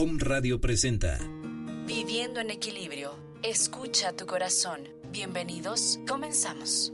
Om Radio presenta Viviendo en equilibrio. Escucha tu corazón. Bienvenidos, comenzamos.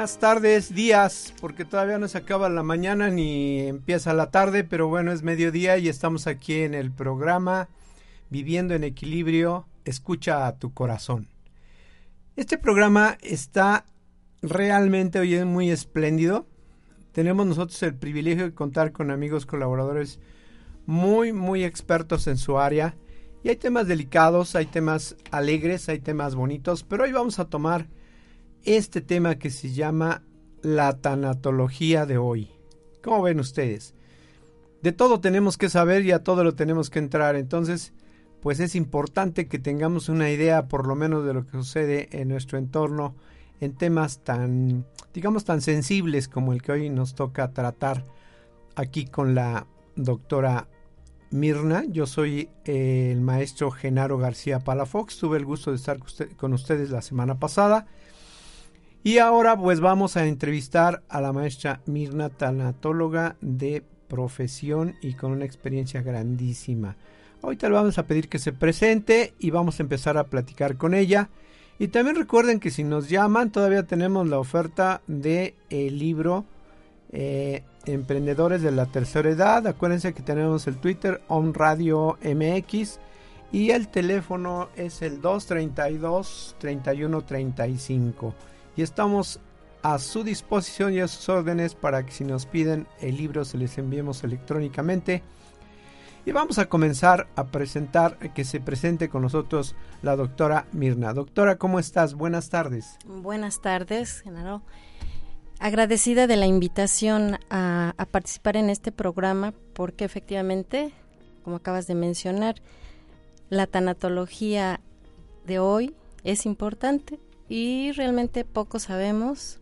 Buenas tardes, días, porque todavía no se acaba la mañana ni empieza la tarde, pero bueno, es mediodía y estamos aquí en el programa Viviendo en Equilibrio, escucha a tu corazón. Este programa está realmente hoy muy espléndido. Tenemos nosotros el privilegio de contar con amigos colaboradores muy, muy expertos en su área. Y hay temas delicados, hay temas alegres, hay temas bonitos, pero hoy vamos a tomar este tema que se llama la tanatología de hoy. ¿Cómo ven ustedes? De todo tenemos que saber y a todo lo tenemos que entrar, entonces pues es importante que tengamos una idea por lo menos de lo que sucede en nuestro entorno en temas tan, digamos, tan sensibles como el que hoy nos toca tratar aquí con la doctora Mirna. Yo soy el maestro Genaro García Palafox. Tuve el gusto de estar con ustedes la semana pasada. Y ahora pues vamos a entrevistar a la maestra Mirna, tanatóloga de profesión y con una experiencia grandísima. Ahorita le vamos a pedir que se presente y vamos a empezar a platicar con ella. Y también recuerden que si nos llaman todavía tenemos la oferta de libro eh, Emprendedores de la Tercera Edad. Acuérdense que tenemos el Twitter On Radio MX y el teléfono es el 232 3135 y estamos a su disposición y a sus órdenes para que si nos piden el libro se les enviemos electrónicamente. Y vamos a comenzar a presentar, que se presente con nosotros la doctora Mirna. Doctora, ¿cómo estás? Buenas tardes. Buenas tardes, Genaro. Agradecida de la invitación a, a participar en este programa porque efectivamente, como acabas de mencionar, la tanatología de hoy es importante y realmente poco sabemos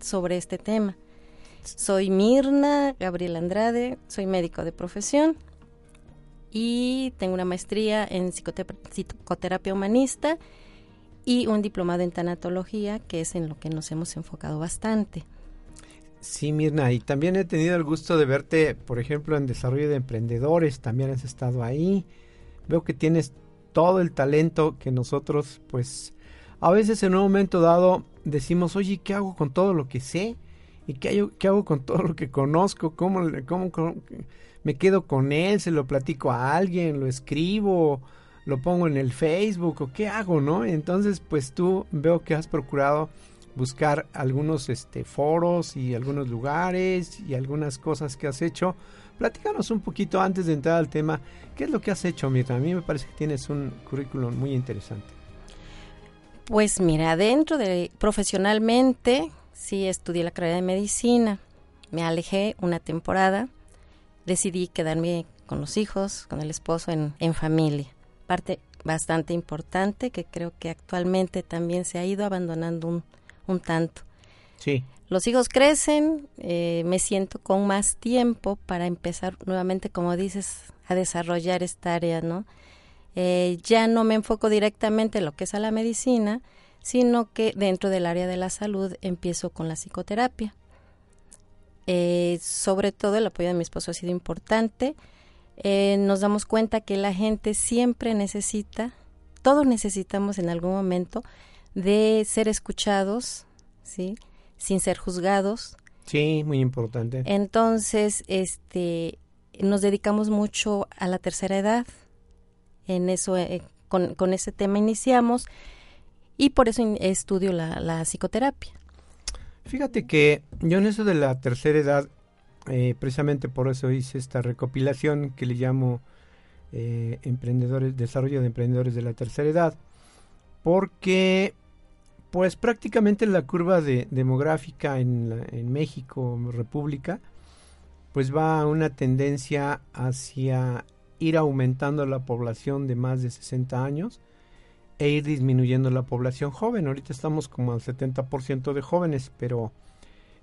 sobre este tema. Soy Mirna Gabriel Andrade, soy médico de profesión y tengo una maestría en psicoterapia humanista y un diplomado en tanatología, que es en lo que nos hemos enfocado bastante. Sí, Mirna, y también he tenido el gusto de verte, por ejemplo, en desarrollo de emprendedores, también has estado ahí. Veo que tienes todo el talento que nosotros, pues, a veces en un momento dado decimos, oye, ¿qué hago con todo lo que sé? ¿Y qué, qué hago con todo lo que conozco? ¿Cómo, me quedo con él? ¿Se lo platico a alguien? ¿Lo escribo? ¿Lo pongo en el Facebook? ¿O qué hago, no? Entonces, pues tú veo que has procurado buscar algunos este, foros y algunos lugares y algunas cosas que has hecho. Platícanos un poquito antes de entrar al tema, ¿qué es lo que has hecho, Mirta? A mí me parece que tienes un currículum muy interesante. Pues mira, dentro de profesionalmente sí estudié la carrera de medicina. Me alejé una temporada. Decidí quedarme con los hijos, con el esposo en, en familia. Parte bastante importante que creo que actualmente también se ha ido abandonando un, un tanto. Sí. Los hijos crecen, eh, me siento con más tiempo para empezar nuevamente, como dices, a desarrollar esta área, ¿no? Eh, ya no me enfoco directamente en lo que es a la medicina, sino que dentro del área de la salud empiezo con la psicoterapia. Eh, sobre todo el apoyo de mi esposo ha sido importante. Eh, nos damos cuenta que la gente siempre necesita, todos necesitamos en algún momento de ser escuchados, ¿sí? Sin ser juzgados. Sí, muy importante. Entonces, este, nos dedicamos mucho a la tercera edad, en eso, eh, con, con, ese tema iniciamos y por eso estudio la, la, psicoterapia. Fíjate que yo en eso de la tercera edad eh, precisamente por eso hice esta recopilación que le llamo eh, emprendedores, desarrollo de emprendedores de la tercera edad, porque pues prácticamente la curva de, demográfica en, en México, República, pues va a una tendencia hacia ir aumentando la población de más de 60 años e ir disminuyendo la población joven. Ahorita estamos como al 70% de jóvenes, pero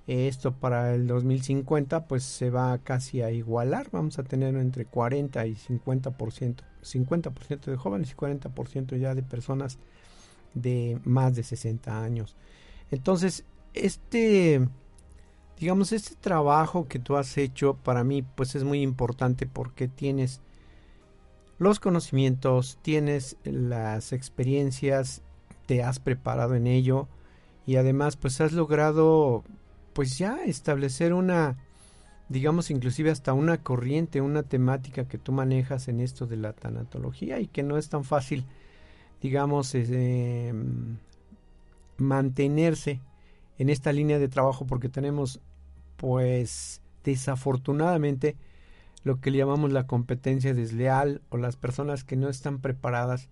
esto para el 2050 pues se va casi a igualar. Vamos a tener entre 40 y 50%, 50% de jóvenes y 40% ya de personas de más de 60 años. Entonces, este digamos este trabajo que tú has hecho para mí pues es muy importante porque tienes los conocimientos, tienes las experiencias, te has preparado en ello y además pues has logrado pues ya establecer una digamos inclusive hasta una corriente, una temática que tú manejas en esto de la tanatología y que no es tan fácil digamos eh, mantenerse en esta línea de trabajo porque tenemos pues desafortunadamente lo que le llamamos la competencia desleal o las personas que no están preparadas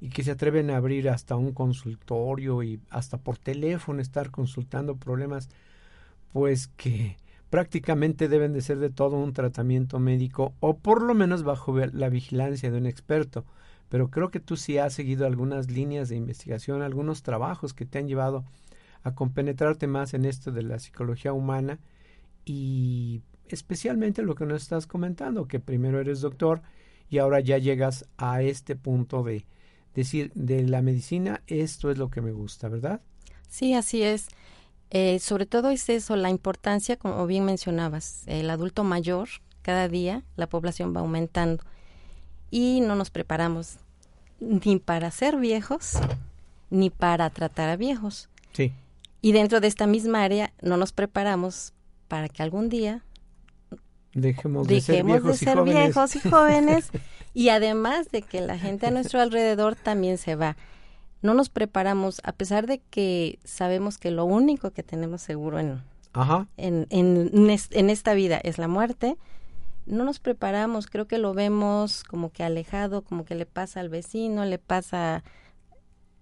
y que se atreven a abrir hasta un consultorio y hasta por teléfono estar consultando problemas pues que prácticamente deben de ser de todo un tratamiento médico o por lo menos bajo la vigilancia de un experto. Pero creo que tú sí has seguido algunas líneas de investigación, algunos trabajos que te han llevado a compenetrarte más en esto de la psicología humana y especialmente lo que nos estás comentando, que primero eres doctor y ahora ya llegas a este punto de decir, de la medicina, esto es lo que me gusta, ¿verdad? Sí, así es. Eh, sobre todo es eso, la importancia, como bien mencionabas, el adulto mayor, cada día la población va aumentando y no nos preparamos ni para ser viejos ni para tratar a viejos. Sí. Y dentro de esta misma área no nos preparamos para que algún día Dejemos de ser, viejos, y jóvenes. y jóvenes y además de que la gente a nuestro alrededor también se va. No nos preparamos, a pesar de que sabemos que lo único que tenemos seguro en, En, en, esta vida es la muerte, no nos preparamos, creo que lo vemos como que alejado, como que le pasa al vecino, le pasa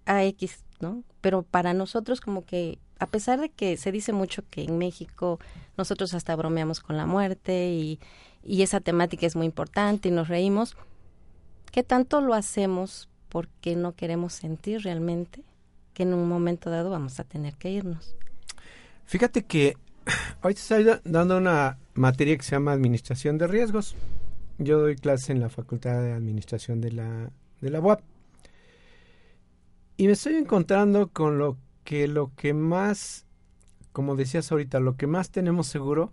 a X, ¿no? Pero para nosotros como que a pesar de que se dice mucho que en México nosotros hasta bromeamos con la muerte y, esa temática es muy importante y nos reímos, ¿qué tanto lo hacemos porque no queremos sentir realmente que en un momento dado vamos a tener que irnos? Fíjate que hoy estoy dando una materia que se llama Administración de Riesgos. Yo doy clase en la Facultad de Administración de la, de la UAP. Y me estoy encontrando con lo que lo que más, como decías ahorita, lo que más tenemos seguro,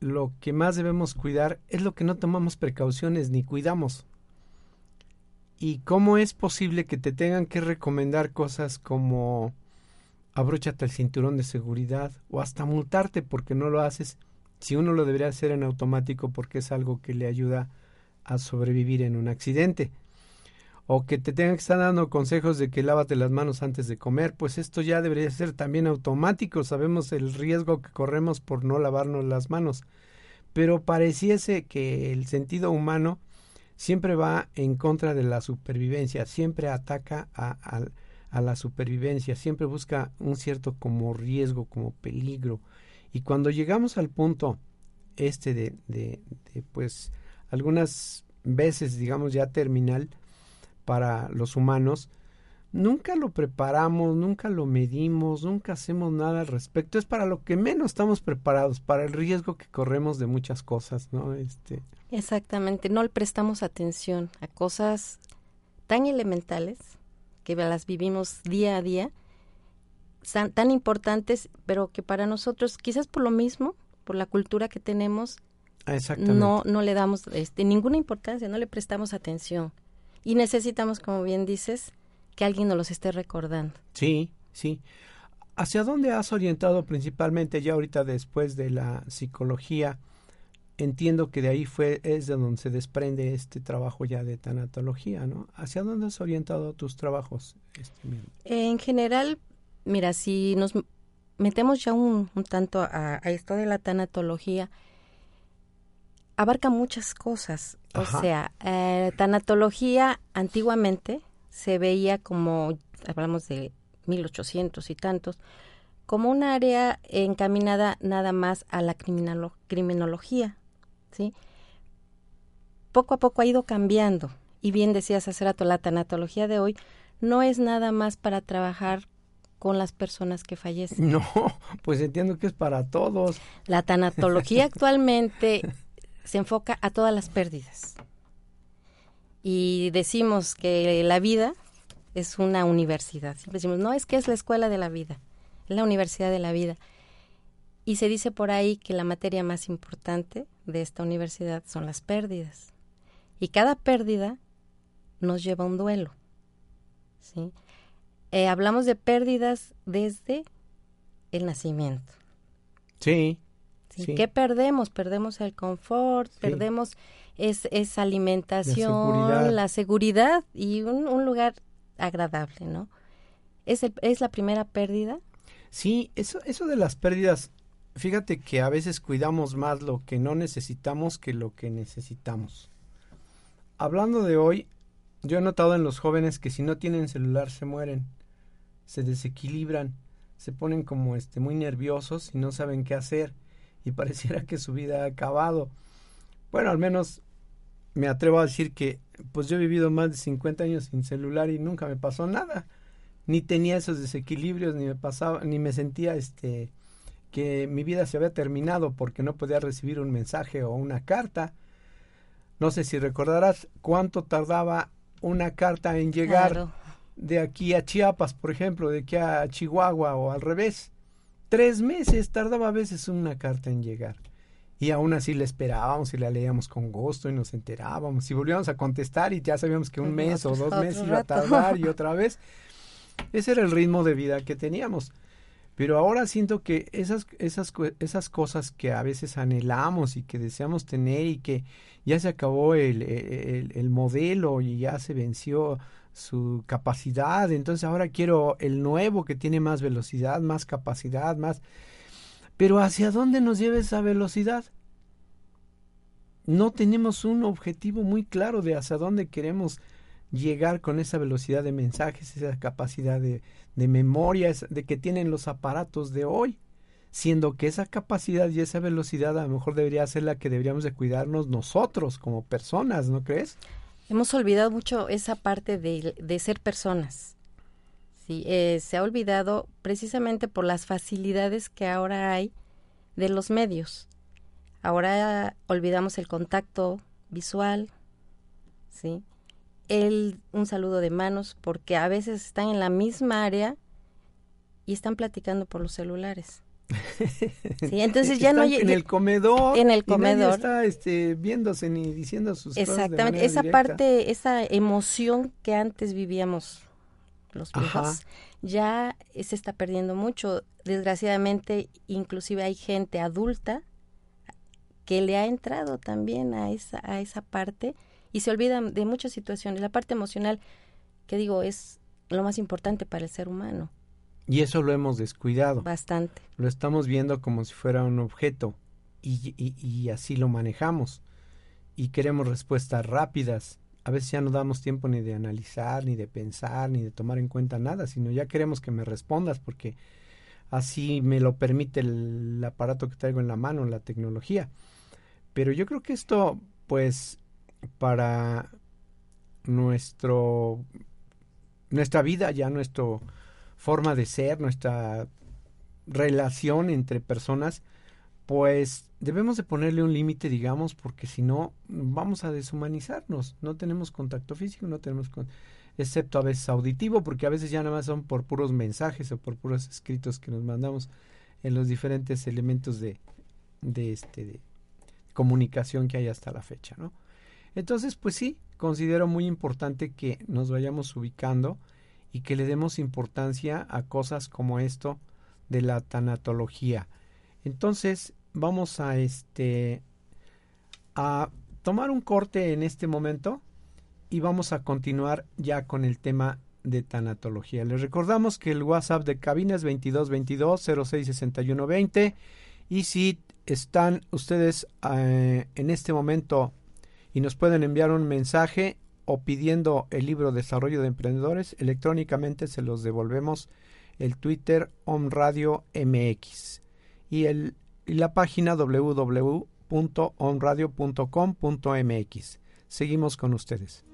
lo que más debemos cuidar es lo que no tomamos precauciones ni cuidamos. ¿Y cómo es posible que te tengan que recomendar cosas como abróchate el cinturón de seguridad o hasta multarte porque no lo haces si uno lo debería hacer en automático porque es algo que le ayuda a sobrevivir en un accidente? O que te tengan que estar dando consejos de que lávate las manos antes de comer, pues esto ya debería ser también automático, sabemos el riesgo que corremos por no lavarnos las manos, pero pareciese que el sentido humano siempre va en contra de la supervivencia, siempre ataca a, la supervivencia, siempre busca un cierto como riesgo, como peligro, y cuando llegamos al punto este de, de pues algunas veces digamos ya terminal, para los humanos, nunca lo preparamos, nunca lo medimos, nunca hacemos nada al respecto. Es para lo que menos estamos preparados, para el riesgo que corremos de muchas cosas, ¿no? Este. Exactamente, no le prestamos atención a cosas tan elementales que las vivimos día a día, tan importantes, pero que para nosotros, quizás por lo mismo, por la cultura que tenemos, no, no le damos este, ninguna importancia, no le prestamos atención. Y necesitamos, como bien dices, que alguien nos los esté recordando. Sí, sí. ¿Hacia dónde has orientado principalmente ya ahorita después de la psicología? Entiendo que de ahí fue es de donde se desprende este trabajo ya de tanatología, ¿no? ¿Hacia dónde has orientado tus trabajos? Este, en general, mira, si nos metemos ya un, tanto a, esto de la tanatología, abarca muchas cosas. O sea, eh, tanatología antiguamente se veía como, hablamos de 1800 y tantos, como un área encaminada nada más a la criminología, ¿sí? Poco a poco ha ido cambiando, y bien decías hace rato, la tanatología de hoy no es nada más para trabajar con las personas que fallecen. No, pues entiendo que es para todos. La tanatología actualmente se enfoca a todas las pérdidas. Y decimos que la vida es una universidad. Siempre decimos, no, es que es la escuela de la vida, es la universidad de la vida. Y se dice por ahí que la materia más importante de esta universidad son las pérdidas. Y cada pérdida nos lleva a un duelo. ¿sí? Eh, hablamos de pérdidas desde el nacimiento. Sí. ¿Qué perdemos? Perdemos el confort, perdemos es, esa alimentación, la seguridad, y un, lugar agradable, ¿no? ¿Es, ¿Es la primera pérdida? Sí, eso, eso de las pérdidas, fíjate que a veces cuidamos más lo que no necesitamos que lo que necesitamos. Hablando de hoy, yo he notado en los jóvenes que si no tienen celular se mueren, se desequilibran, se ponen como este muy nerviosos y no saben qué hacer y pareciera que su vida ha acabado. Bueno, al menos me atrevo a decir que pues yo he vivido más de 50 años sin celular y nunca me pasó nada. Ni tenía esos desequilibrios, ni me pasaba, ni me sentía este que mi vida se había terminado porque no podía recibir un mensaje o una carta. No sé si recordarás cuánto tardaba una carta en llegar de aquí a Chiapas, por ejemplo, de aquí a Chihuahua o al revés. Tres meses tardaba a veces una carta en llegar. Y aún así la esperábamos y la leíamos con gusto y nos enterábamos y volvíamos a contestar y ya sabíamos que un mes o dos meses iba a tardar y otra vez. Ese era el ritmo de vida que teníamos. Pero ahora siento que esas, esas, esas cosas que a veces anhelamos y que deseamos tener y que ya se acabó el, el, el modelo y ya se venció su capacidad, entonces ahora quiero el nuevo que tiene más velocidad, más capacidad, más... Pero ¿hacia dónde nos lleva esa velocidad? No tenemos un objetivo muy claro de hacia dónde queremos llegar con esa velocidad de mensajes, esa capacidad de, de memoria de que tienen los aparatos de hoy, siendo que esa capacidad y esa velocidad a lo mejor debería ser la que deberíamos de cuidarnos nosotros como personas, ¿no crees? Hemos olvidado mucho esa parte de, de ser personas. Sí, eh, se ha olvidado precisamente por las facilidades que ahora hay de los medios. Ahora olvidamos el contacto visual, ¿sí? el, un saludo de manos, porque a veces están en la misma área y están platicando por los celulares. Sí, entonces ya no en el comedor en el comedor está este, viéndose ni diciendo sus exactamente esa parte esa emoción que antes vivíamos los viejos ya se está perdiendo mucho desgraciadamente inclusive hay gente adulta que le ha entrado también a esa a esa parte y se olvidan de muchas situaciones. La parte emocional, que digo, es lo más importante para el ser humano. Y eso lo hemos descuidado. Bastante. Lo estamos viendo como si fuera un objeto y, y, y así lo manejamos. Y queremos respuestas rápidas. A veces ya no damos tiempo ni de analizar, ni de pensar, ni de tomar en cuenta nada, sino ya queremos que me respondas porque así me lo permite el aparato que traigo en la mano, la tecnología. Pero yo creo que esto, pues, para nuestro nuestra vida, ya nuestra forma de ser, nuestra relación entre personas, pues debemos de ponerle un límite, digamos, porque si no vamos a deshumanizarnos. No tenemos contacto físico, no tenemos excepto a veces auditivo, porque a veces ya nada más son por puros mensajes o por puros escritos que nos mandamos en los diferentes elementos de, de este de comunicación que hay hasta la fecha, ¿no? Entonces, pues sí, considero muy importante que nos vayamos ubicando y que le demos importancia a cosas como esto de la tanatología. Entonces, vamos a este a tomar un corte en este momento y vamos a continuar ya con el tema de tanatología. Les recordamos que el WhatsApp de cabina es 2222 066120 y si están ustedes eh, en este momento y nos pueden enviar un mensaje o pidiendo el libro Desarrollo de Emprendedores, electrónicamente se los devolvemos el Twitter OnRadio MX y, la página www.onradio.com.mx. Seguimos con ustedes.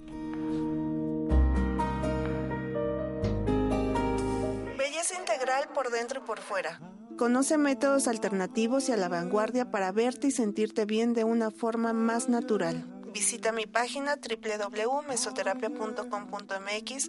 Belleza integral por dentro y por fuera. Conoce métodos alternativos y a la vanguardia para verte y sentirte bien de una forma más natural. Visita mi página www.mesoterapia.com.mx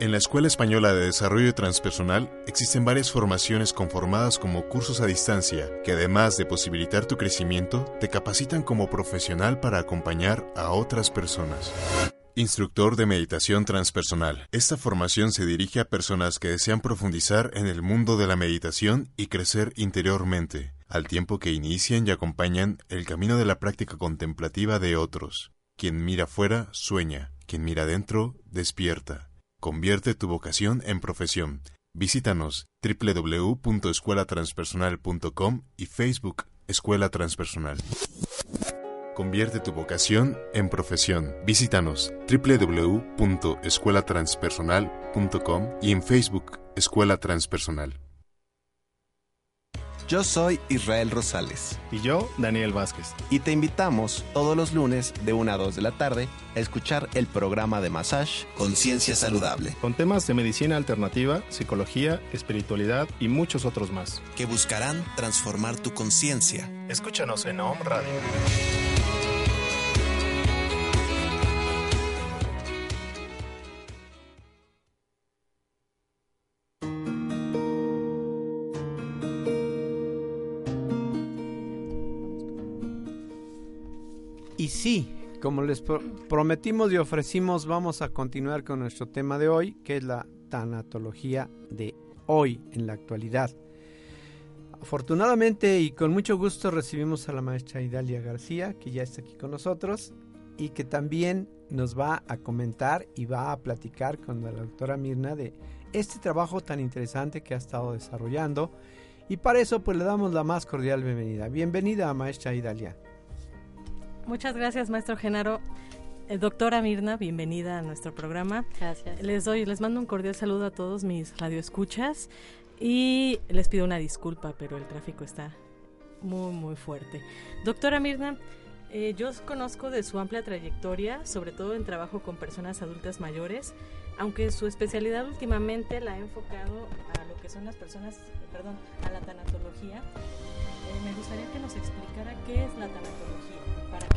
En la Escuela Española de Desarrollo Transpersonal existen varias formaciones conformadas como cursos a distancia que además de posibilitar tu crecimiento, te capacitan como profesional para acompañar a otras personas. Instructor de Meditación Transpersonal. Esta formación se dirige a personas que desean profundizar en el mundo de la meditación y crecer interiormente, al tiempo que inician y acompañan el camino de la práctica contemplativa de otros. Quien mira fuera, sueña. Quien mira adentro, despierta. Convierte tu vocación en profesión. Visítanos www.escuelatranspersonal.com y Facebook Escuela Transpersonal. Convierte tu vocación en profesión. Visítanos www.escuelatranspersonal.com y en Facebook Escuela Transpersonal. Yo soy Israel Rosales. Y yo, Daniel Vázquez. Y te invitamos todos los lunes de 1 a 2 de la tarde a escuchar el programa de Massage Conciencia Saludable. Con temas de medicina alternativa, psicología, espiritualidad y muchos otros más. Que buscarán transformar tu conciencia. Escúchanos en Home Radio. Y sí, como les prometimos y ofrecimos, vamos a continuar con nuestro tema de hoy, que es la tanatología de hoy, en la actualidad. Afortunadamente y con mucho gusto recibimos a la maestra Idalia García, que ya está aquí con nosotros y que también nos va a comentar y va a platicar con la doctora Mirna de este trabajo tan interesante que ha estado desarrollando. Y para eso pues le damos la más cordial bienvenida. Bienvenida, maestra Idalia. Muchas gracias, maestro Genaro. Eh, doctora Mirna, bienvenida a nuestro programa. Gracias. Les doy, les mando un cordial saludo a todos mis radioescuchas y les pido una disculpa, pero el tráfico está muy, muy fuerte. Doctora Mirna, eh, yo conozco de su amplia trayectoria, sobre todo en trabajo con personas adultas mayores, aunque su especialidad últimamente la ha enfocado a lo que son las personas, perdón, a la tanatología. Eh, me gustaría que nos explicara qué es la tanatología.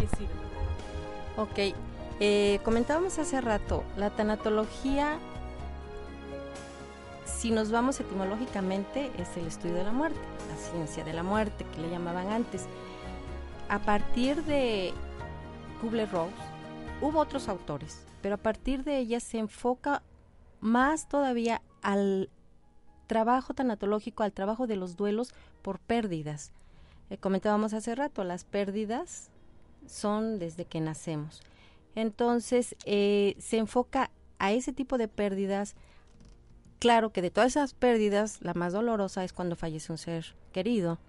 ¿Para qué? Ok, eh, comentábamos hace rato, la tanatología, si nos vamos etimológicamente, es el estudio de la muerte, la ciencia de la muerte, que le llamaban antes. A partir de Kubler-Ross, hubo otros autores, pero a partir de ella se enfoca más todavía al trabajo tanatológico, al trabajo de los duelos por pérdidas. Eh, comentábamos hace rato, las pérdidas son desde que nacemos. Entonces, eh, se enfoca a ese tipo de pérdidas. Claro que de todas esas pérdidas, la más dolorosa es cuando fallece un ser querido.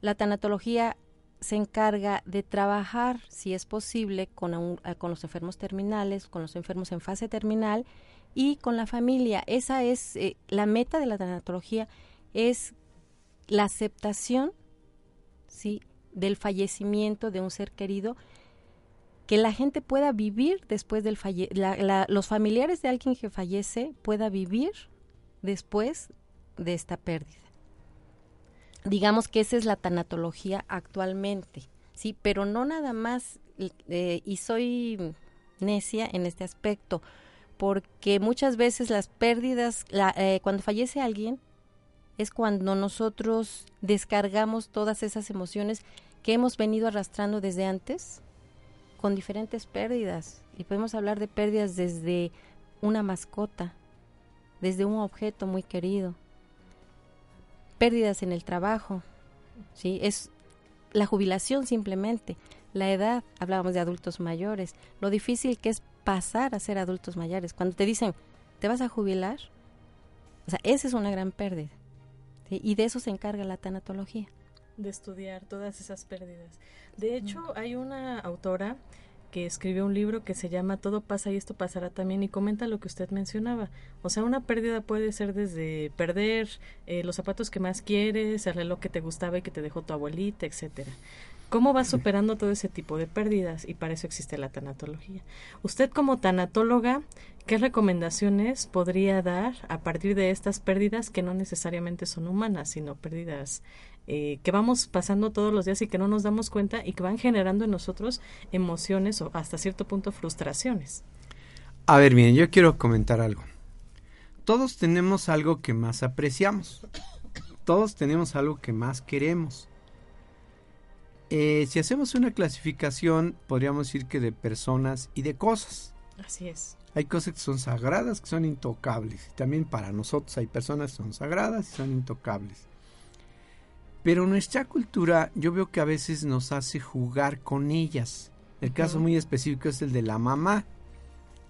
La tanatología se encarga de trabajar, si es posible, con, eh, con los enfermos terminales, con los enfermos en fase terminal y con la familia. Esa es eh, la meta de la tanatología, es la aceptación, sí, del fallecimiento de un ser querido, que la gente pueda vivir después del falle los familiares de alguien que fallece pueda vivir después de esta pérdida. Digamos que esa es la tanatología actualmente, sí, pero no nada más, eh, y soy necia en este aspecto, porque muchas veces las pérdidas, eh, cuando fallece alguien, es cuando nosotros descargamos todas esas emociones que hemos venido arrastrando desde antes con diferentes pérdidas. Y podemos hablar de pérdidas desde una mascota, desde un objeto muy querido, pérdidas en el trabajo, ¿sí? Es la jubilación simplemente, la edad, hablábamos de adultos mayores, lo difícil que es pasar a ser adultos mayores. Cuando te dicen, ¿te vas a jubilar? O sea, esa es una gran pérdida. Y de eso se encarga la tanatología. De estudiar todas esas pérdidas. De hecho, hay una autora que escribió un libro que se llama Todo pasa y esto pasará también y comenta lo que usted mencionaba. O sea, una pérdida puede ser desde perder eh, los zapatos que más quieres, el reloj que te gustaba y que te dejó tu abuelita, etcétera. ¿Cómo va superando todo ese tipo de pérdidas? Y para eso existe la tanatología. Usted como tanatóloga, ¿qué recomendaciones podría dar a partir de estas pérdidas que no necesariamente son humanas, sino pérdidas eh, que vamos pasando todos los días y que no nos damos cuenta y que van generando en nosotros emociones o hasta cierto punto frustraciones. A ver, bien, yo quiero comentar algo. Todos tenemos algo que más apreciamos. Todos tenemos algo que más queremos. Eh, si hacemos una clasificación, podríamos decir que de personas y de cosas. Así es. Hay cosas que son sagradas, que son intocables. También para nosotros hay personas que son sagradas y son intocables. Pero nuestra cultura yo veo que a veces nos hace jugar con ellas. El caso muy específico es el de la mamá.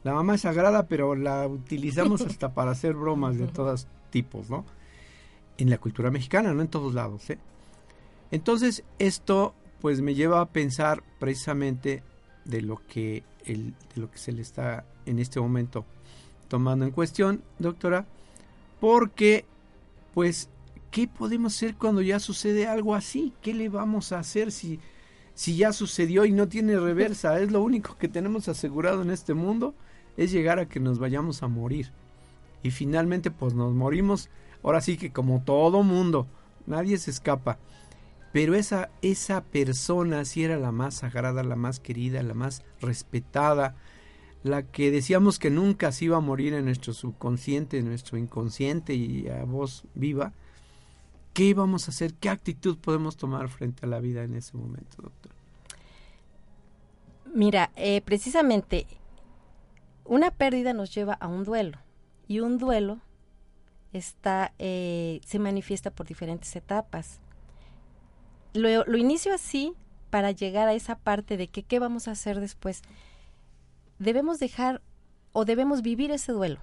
La mamá es sagrada, pero la utilizamos hasta para hacer bromas de todos tipos, ¿no? En la cultura mexicana, no en todos lados, ¿eh? Entonces, esto pues me lleva a pensar precisamente de lo que el, de lo que se le está en este momento tomando en cuestión, doctora, porque pues ¿qué podemos hacer cuando ya sucede algo así? ¿Qué le vamos a hacer si, si ya sucedió y no tiene reversa? Es lo único que tenemos asegurado en este mundo, es llegar a que nos vayamos a morir. Y finalmente pues nos morimos, ahora sí que como todo mundo, nadie se escapa. Pero esa, esa persona sí era la más sagrada, la más querida, la más respetada, la que decíamos que nunca se iba a morir en nuestro subconsciente, en nuestro inconsciente y a voz viva, ¿Qué vamos a hacer? ¿Qué actitud podemos tomar frente a la vida en ese momento, doctor? Mira, eh, precisamente una pérdida nos lleva a un duelo y un duelo está eh, se manifiesta por diferentes etapas. Lo, lo, inicio así para llegar a esa parte de que qué vamos a hacer después. Debemos dejar o debemos vivir ese duelo.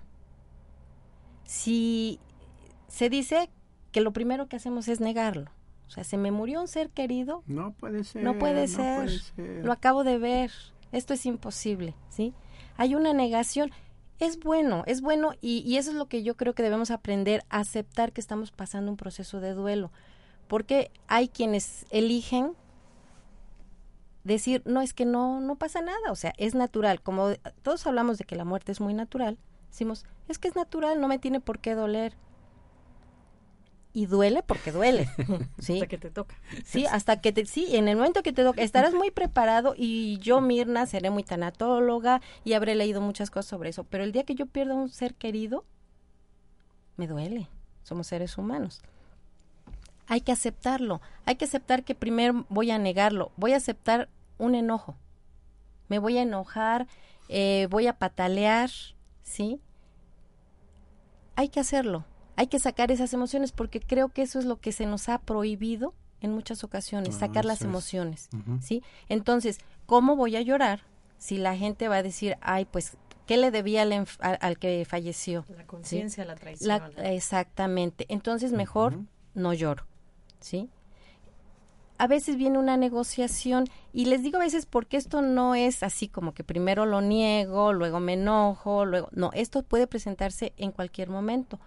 Si se dice que lo primero que hacemos es negarlo. O sea, se me murió un ser querido. No puede ser. No puede, ser. Lo acabo de ver. Esto es imposible, ¿sí? Hay una negación. Es bueno, es bueno y, y, eso es lo que yo creo que debemos aprender aceptar que estamos pasando un proceso de duelo. Porque hay quienes eligen decir, no, es que no, no pasa nada, o sea, es natural. Como todos hablamos de que la muerte es muy natural, decimos, es que es natural, no me tiene por qué doler y duele porque duele. ¿sí? Hasta que te toca. Sí, hasta que te, sí, en el momento que te toca, estarás muy preparado y yo, Mirna, seré muy tanatóloga y habré leído muchas cosas sobre eso, pero el día que yo pierda un ser querido, me duele. Somos seres humanos. Hay que aceptarlo. Hay que aceptar que primero voy a negarlo. Voy a aceptar un enojo. Me voy a enojar, eh, voy a patalear, ¿sí? Hay que hacerlo hay que sacar esas emociones porque creo que eso es lo que se nos ha prohibido en muchas ocasiones, ah, sacar las emociones, ¿sí? Entonces, ¿cómo voy a llorar si la gente va a decir, ay, pues, ¿qué le debía al, que falleció? La conciencia, la traición. exactamente. Entonces, mejor no lloro, ¿sí? a veces viene una negociación y les digo a veces porque esto no es así como que primero lo niego, luego me enojo, luego no, esto puede presentarse en cualquier momento.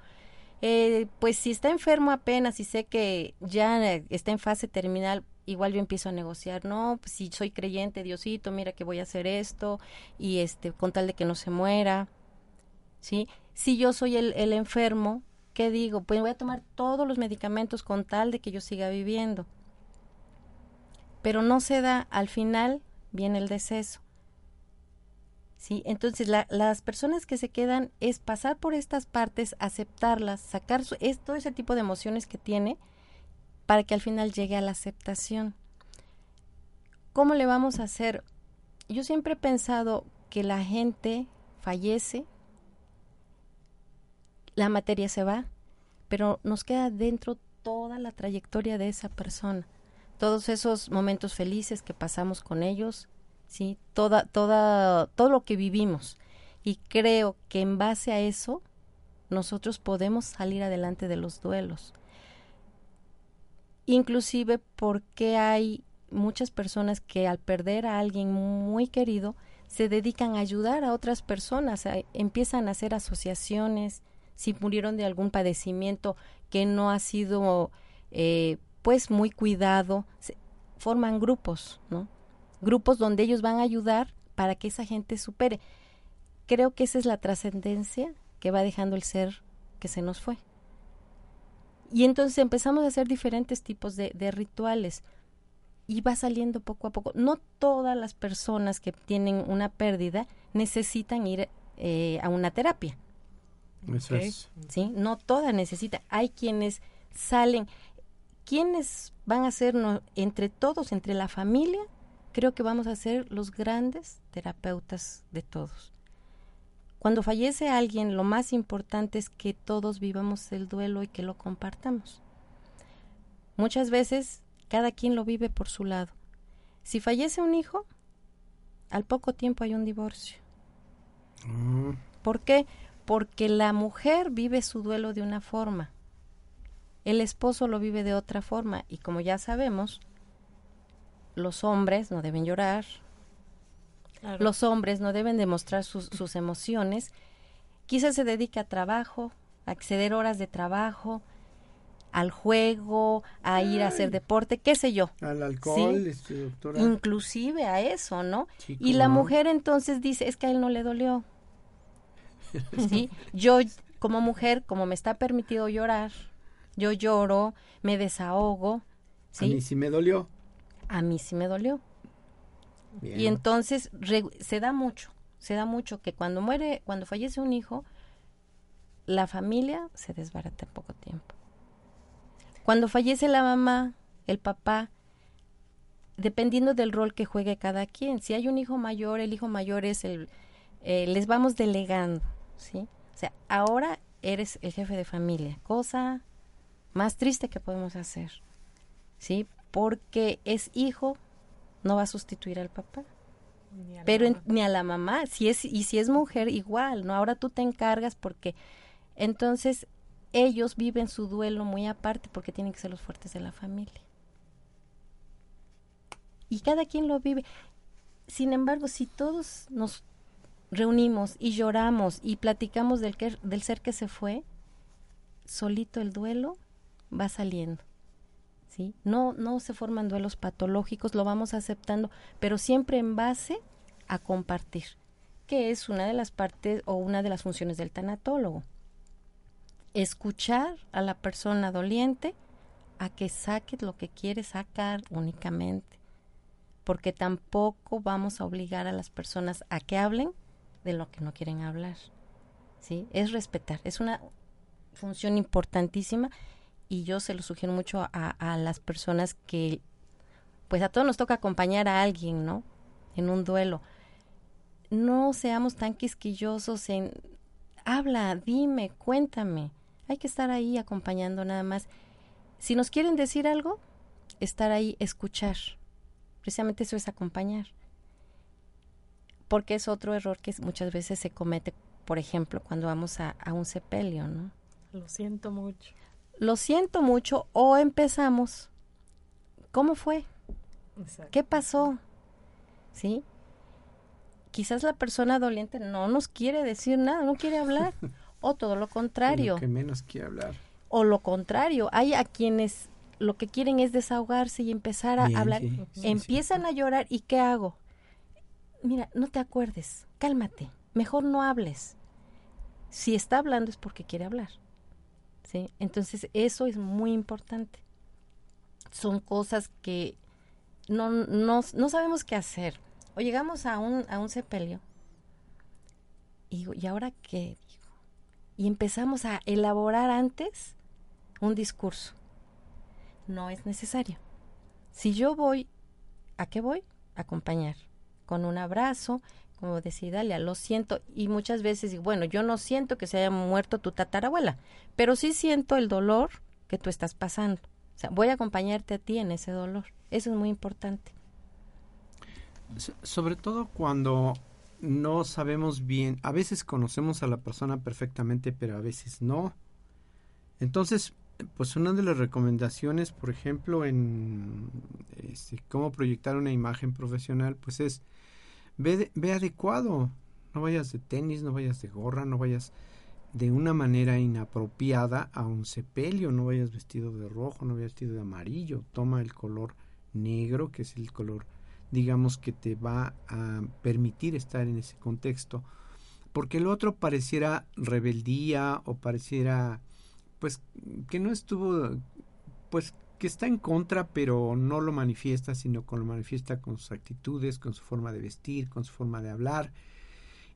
Eh, pues si está enfermo apenas y sé que ya está en fase terminal, igual yo empiezo a negociar, no, pues si soy creyente, Diosito, mira que voy a hacer esto y este con tal de que no se muera. ¿Sí? Si yo soy el enfermo, ¿qué digo? Pues voy a tomar todos los medicamentos con tal de que yo siga viviendo. pero no se da, al final viene el deceso. ¿Sí? Entonces, las personas que se quedan es pasar por estas partes, aceptarlas, sacar todo ese tipo de emociones que tiene para que al final llegue a la aceptación. ¿Cómo le vamos a hacer? Yo siempre he pensado que la gente fallece, la materia se va, pero nos queda dentro toda la trayectoria de esa persona, todos esos momentos felices que pasamos con ellos, sí, toda, toda, todo lo que vivimos. Y creo que en base a eso nosotros podemos salir adelante de los duelos. Inclusive porque hay muchas personas que al perder a alguien muy querido se dedican a ayudar a otras personas, empiezan a hacer asociaciones, si murieron de algún padecimiento que no ha sido eh, pues muy cuidado, forman grupos, ¿no? Grupos donde ellos van a ayudar para que esa gente supere. Creo que esa es la trascendencia que va dejando el ser que se nos fue. Y entonces empezamos a hacer diferentes tipos de, de rituales y va saliendo poco a poco. No todas las personas que tienen una pérdida necesitan ir eh, a una terapia. Eso es. ¿Sí? No todas necesitan. Hay quienes salen. ¿Quiénes van a ser entre todos, entre la familia? Creo que vamos a ser los grandes terapeutas de todos. Cuando fallece alguien, lo más importante es que todos vivamos el duelo y que lo compartamos. Muchas veces cada quien lo vive por su lado. Si fallece un hijo, al poco tiempo hay un divorcio. Mm. ¿Por qué? Porque la mujer vive su duelo de una forma, el esposo lo vive de otra forma y como ya sabemos, los hombres no deben llorar, los hombres no deben demostrar sus, sus emociones, quizás se dedique a trabajo, a acceder horas de trabajo, al juego, a ir a hacer deporte, qué sé yo. Al alcohol, este, doctora. Inclusive a eso, ¿no? y la mujer entonces dice, es que a él no le dolió. ¿Sí? Yo como mujer, como me está permitido llorar, yo lloro, me desahogo. ¿sí? A mí sí me dolió. A mí sí me dolió. Y entonces se da mucho, se da mucho que cuando muere, cuando fallece un hijo, la familia se desbarata en poco tiempo. Cuando fallece la mamá, el papá, dependiendo del rol que juegue cada quien, si hay un hijo mayor, el hijo mayor es el, eh, les vamos delegando, ¿sí? O sea, ahora eres el jefe de familia, cosa más triste que podemos hacer, ¿sí? Porque es hijo, no va a sustituir al papá. pero ni a la mamá, si es y si es mujer igual, no ahora tú te encargas porque entonces ellos viven su duelo muy aparte porque tienen que ser los fuertes de la familia. Y cada quien lo vive. Sin embargo, si todos nos reunimos y lloramos y platicamos del, que, del ser que se fue, solito el duelo va saliendo. ¿sí? No, no se forman duelos patológicos, lo vamos aceptando, pero siempre en base a compartir, que es una de las partes o una de las funciones del tanatólogo escuchar a la persona doliente a que saque lo que quiere sacar únicamente, porque tampoco vamos a obligar a las personas a que hablen de lo que no quieren hablar. ¿Sí? Es respetar, es una función importantísima y yo se lo sugiero mucho a, a las personas que pues a todos nos toca acompañar a alguien, ¿no? En un duelo. No seamos tan quisquillosos en habla, dime, cuéntame hay que estar ahí acompañando nada más. Si nos quieren decir algo, estar ahí, escuchar. Precisamente eso es acompañar. Porque es otro error que muchas veces se comete, por ejemplo, cuando vamos a, un sepelio, ¿no? Lo siento mucho. Lo siento mucho o empezamos. ¿Cómo fue? ¿Qué pasó? ¿Sí? Quizás la persona doliente no nos quiere decir nada, no quiere hablar. o todo lo contrario. que menos quiere hablar. O lo contrario, hay a quienes lo que quieren es desahogarse y empezar a hablar. Empiezan a llorar y ¿qué hago? Mira, no te acuerdes, cálmate, mejor no hables. Si está hablando es porque quiere hablar. ¿sí? Entonces eso es muy importante. Son cosas que no, no, no sabemos qué hacer. O llegamos a un, a un sepelio y ¿y ahora qué? Y empezamos a elaborar antes un discurso. No es necesario. Si yo voy, ¿a qué voy? Acompañar. Con un abrazo, como decía Dalia, lo siento. Y muchas veces bueno, yo no siento que se haya muerto tu tatarabuela, pero sí siento el dolor que tú estás pasando. O sea, voy a acompañarte a ti en ese dolor. Eso es muy importante. sobre todo cuando no sabemos bien, a veces conocemos a la persona perfectamente, pero a veces no. Entonces, pues una de las recomendaciones, por ejemplo, en este, cómo proyectar una imagen profesional, pues es ve, ve adecuado. No vayas de tenis, no vayas de gorra, no vayas de una manera inapropiada a un sepelio, no vayas vestido de rojo, no vayas vestido de amarillo, toma el color negro, que es el color digamos que te va a permitir estar en ese contexto. Porque el otro pareciera rebeldía o pareciera pues que no estuvo pues que está en contra pero no lo manifiesta sino que lo manifiesta con sus actitudes con su forma de vestir con su forma de hablar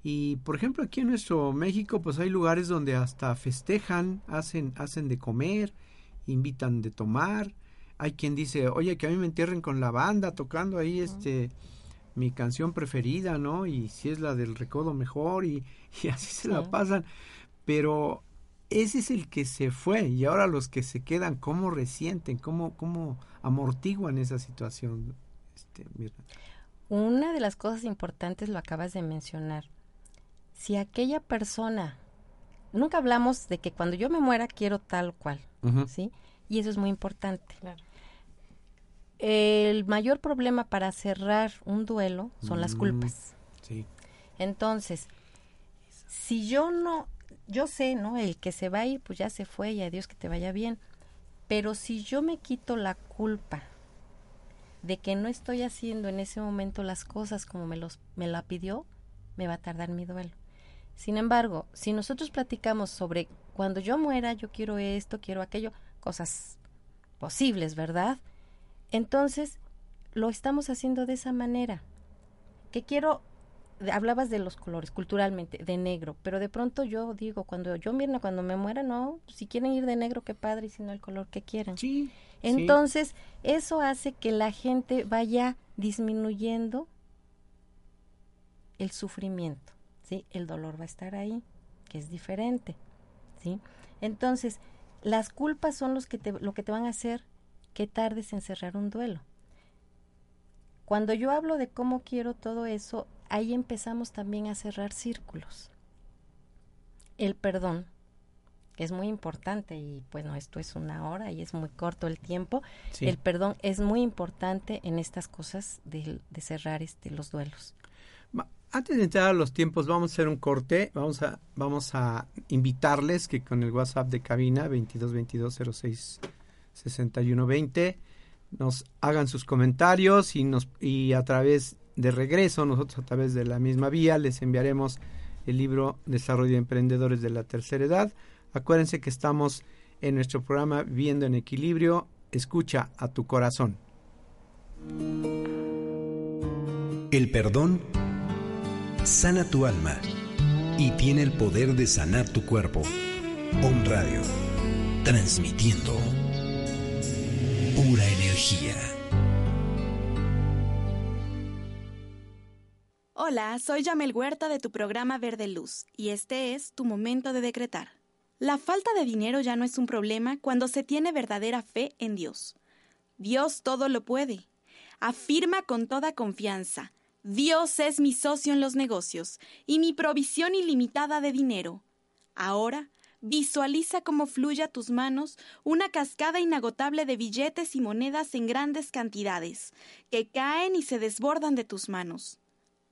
y por ejemplo aquí en nuestro México pues hay lugares donde hasta festejan hacen hacen de comer invitan de tomar hay quien dice, oye, que a mí me entierren con la banda tocando ahí este mi canción preferida, ¿no? Y si es la del recodo mejor y, y así se la pasan. Pero ese es el que se fue y ahora los que se quedan, ¿cómo resienten? ¿Cómo, cómo amortiguan esa situación? Este, Una de las cosas importantes lo acabas de mencionar. Si aquella persona, nunca hablamos de que cuando yo me muera quiero tal cual, ¿sí? Y eso es muy importante. Claro. El mayor problema para cerrar un duelo son las mm, culpas. Sí. Entonces, si yo no, yo sé, ¿no? El que se va a ir, pues ya se fue y adiós que te vaya bien. Pero si yo me quito la culpa de que no estoy haciendo en ese momento las cosas como me, los, me la pidió, me va a tardar mi duelo. Sin embargo, si nosotros platicamos sobre cuando yo muera, yo quiero esto, quiero aquello, cosas posibles, ¿verdad? Entonces, lo estamos haciendo de esa manera. Que quiero, hablabas de los colores culturalmente, de negro, pero de pronto yo digo, cuando yo mira, cuando me muera, no, si quieren ir de negro, qué padre, y si no el color que quieran. Sí. Entonces, eso hace que la gente vaya disminuyendo el sufrimiento, ¿sí? El dolor va a estar ahí, que es diferente, ¿sí? Entonces, las culpas son los que te, lo que te van a hacer que tardes en cerrar un duelo. Cuando yo hablo de cómo quiero todo eso, ahí empezamos también a cerrar círculos. El perdón, es muy importante y bueno, esto es una hora y es muy corto el tiempo. El perdón es muy importante en estas cosas de, cerrar este, los duelos. Antes de entrar a los tiempos, vamos a hacer un corte. Vamos a, vamos a invitarles que con el WhatsApp de cabina 222206 6120 nos hagan sus comentarios y nos y a través de regreso nosotros a través de la misma vía les enviaremos el libro Desarrollo de Emprendedores de la Tercera Edad. Acuérdense que estamos en nuestro programa Viviendo en Equilibrio. Escucha a tu corazón. El perdón sana tu alma y tiene el poder de sanar tu cuerpo. On Radio, transmitiendo pura energía. Hola, soy Yamel Huerta de tu programa Verde Luz y este es tu momento de decretar. La falta de dinero ya no es un problema cuando se tiene verdadera fe en Dios. Dios todo lo puede. Afirma con toda confianza, Dios es mi socio en los negocios y mi provisión ilimitada de dinero. Ahora Visualiza cómo fluye a tus manos una cascada inagotable de billetes y monedas en grandes cantidades, que caen y se desbordan de tus manos.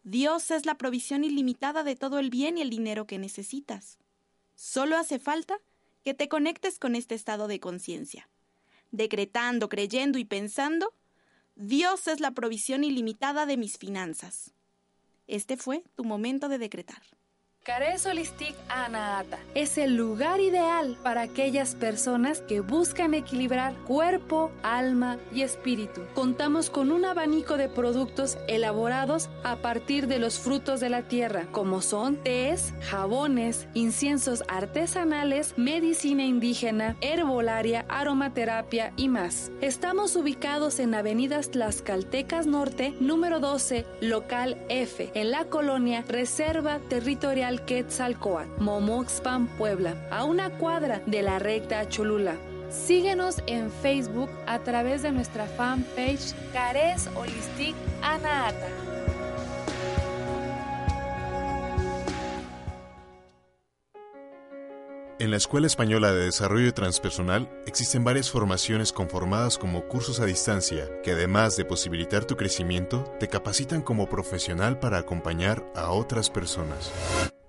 Dios es la provisión ilimitada de todo el bien y el dinero que necesitas. Solo hace falta que te conectes con este estado de conciencia. Decretando, creyendo y pensando, Dios es la provisión ilimitada de mis finanzas. Este fue tu momento de decretar. Cares Holistic Anaata es el lugar ideal para aquellas personas que buscan equilibrar cuerpo, alma y espíritu. Contamos con un abanico de productos elaborados a partir de los frutos de la tierra, como son tés, jabones, inciensos artesanales, medicina indígena, herbolaria, aromaterapia y más. Estamos ubicados en Avenidas Tlaxcaltecas Norte, número 12, local F, en la colonia Reserva Territorial Quetzalcoatl, Momoxpan, Puebla, a una cuadra de la recta Cholula. Síguenos en Facebook a través de nuestra fanpage Cares Holistic Anaata. En la Escuela Española de Desarrollo Transpersonal existen varias formaciones conformadas como cursos a distancia que además de posibilitar tu crecimiento, te capacitan como profesional para acompañar a otras personas.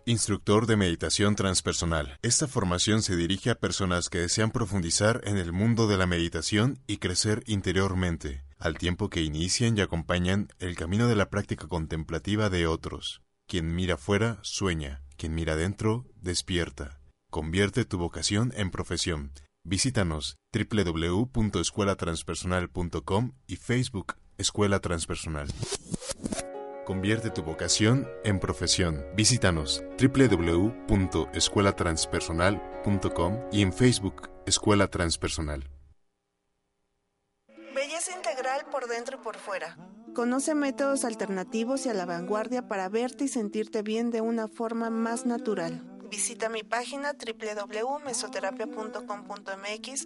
Instructor de Meditación Transpersonal. Esta formación se dirige a personas que desean profundizar en el mundo de la meditación y crecer interiormente, al tiempo que inician y acompañan el camino de la práctica contemplativa de otros. Quien mira fuera, sueña. Quien mira dentro, despierta. Convierte tu vocación en profesión. Visítanos www.escuelatranspersonal.com y Facebook Escuela Transpersonal. Convierte tu vocación en profesión. Visítanos www.escuelatranspersonal.com y en Facebook Escuela Transpersonal. Belleza integral por dentro y por fuera. Conoce métodos alternativos y a la vanguardia para verte y sentirte bien de una forma más natural. Visita mi página www.mesoterapia.com.mx